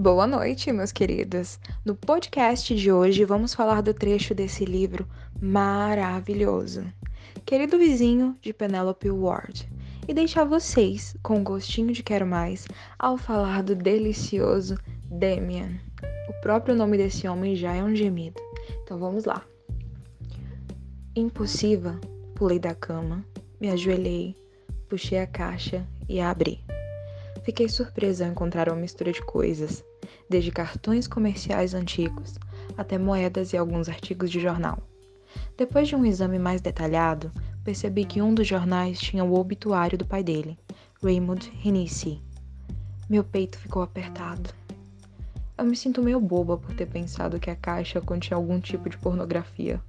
Boa noite, meus queridos. No podcast de hoje vamos falar do trecho desse livro maravilhoso, Querido Vizinho de Penelope Ward, e deixar vocês com um gostinho de quero mais ao falar do delicioso Damian. O próprio nome desse homem já é um gemido. Então vamos lá. Impossível, pulei da cama, me ajoelhei, puxei a caixa e a abri. Fiquei surpresa ao encontrar uma mistura de coisas, desde cartões comerciais antigos até moedas e alguns artigos de jornal. Depois de um exame mais detalhado, percebi que um dos jornais tinha o obituário do pai dele, Raymond Hennessy. Meu peito ficou apertado. Eu me sinto meio boba por ter pensado que a caixa continha algum tipo de pornografia.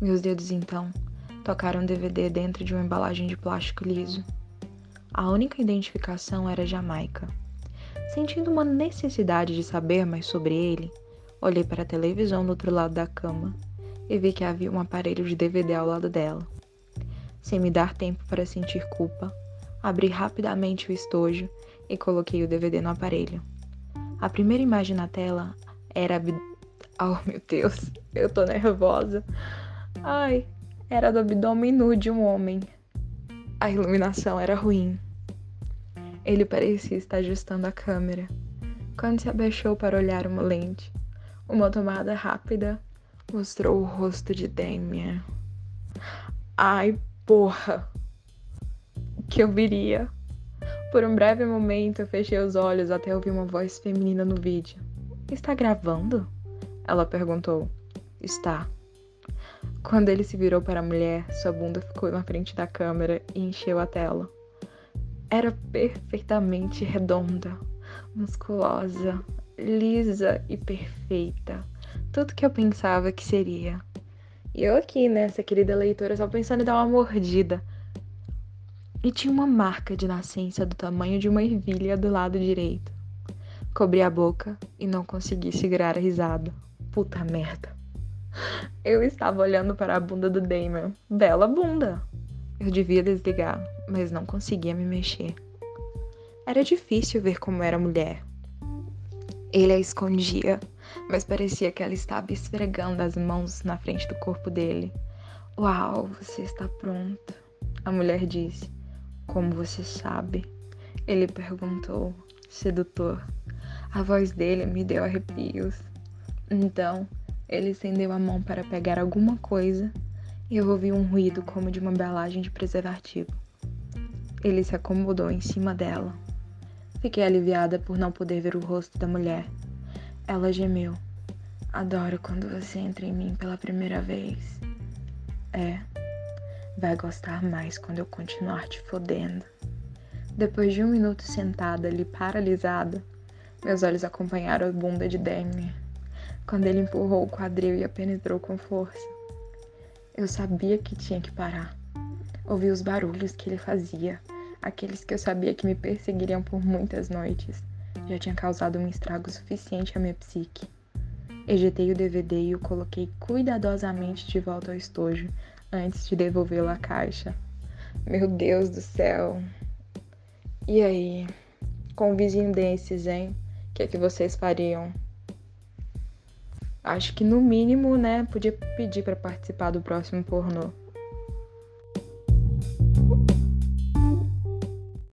Meus dedos então tocaram um DVD dentro de uma embalagem de plástico liso. A única identificação era Jamaica. Sentindo uma necessidade de saber mais sobre ele, olhei para a televisão do outro lado da cama e vi que havia um aparelho de DVD ao lado dela. Sem me dar tempo para sentir culpa, abri rapidamente o estojo e coloquei o DVD no aparelho. A primeira imagem na tela era. Oh meu Deus, eu tô nervosa. Ai, era do abdômen nu de um homem. A iluminação era ruim. Ele parecia estar ajustando a câmera. Quando se abaixou para olhar uma lente, uma tomada rápida mostrou o rosto de Damien. Ai, porra! Que eu viria? Por um breve momento eu fechei os olhos até ouvir uma voz feminina no vídeo. Está gravando? Ela perguntou. Está. Quando ele se virou para a mulher, sua bunda ficou na frente da câmera e encheu a tela. Era perfeitamente redonda, musculosa, lisa e perfeita. Tudo que eu pensava que seria. E eu aqui, nessa querida leitora, só pensando em dar uma mordida. E tinha uma marca de nascença do tamanho de uma ervilha do lado direito. Cobri a boca e não consegui segurar a risada. Puta merda. Eu estava olhando para a bunda do Damon. Bela bunda! Eu devia desligar, mas não conseguia me mexer. Era difícil ver como era mulher. Ele a escondia, mas parecia que ela estava esfregando as mãos na frente do corpo dele. Uau, você está pronta, a mulher disse. Como você sabe? Ele perguntou, sedutor. A voz dele me deu arrepios. Então, ele estendeu a mão para pegar alguma coisa e eu ouvi um ruído como de uma embalagem de preservativo. Ele se acomodou em cima dela. Fiquei aliviada por não poder ver o rosto da mulher. Ela gemeu. Adoro quando você entra em mim pela primeira vez. É, vai gostar mais quando eu continuar te fodendo. Depois de um minuto sentada ali paralisada, meus olhos acompanharam a bunda de Demi quando ele empurrou o quadril e a penetrou com força. Eu sabia que tinha que parar. Ouvi os barulhos que ele fazia, aqueles que eu sabia que me perseguiriam por muitas noites. Já tinha causado um estrago suficiente à minha psique. Ejetei o DVD e o coloquei cuidadosamente de volta ao estojo antes de devolvê-lo à caixa. Meu Deus do céu! E aí? Com um vizinho desses, hein? O que, é que vocês fariam? acho que no mínimo, né, podia pedir para participar do próximo pornô.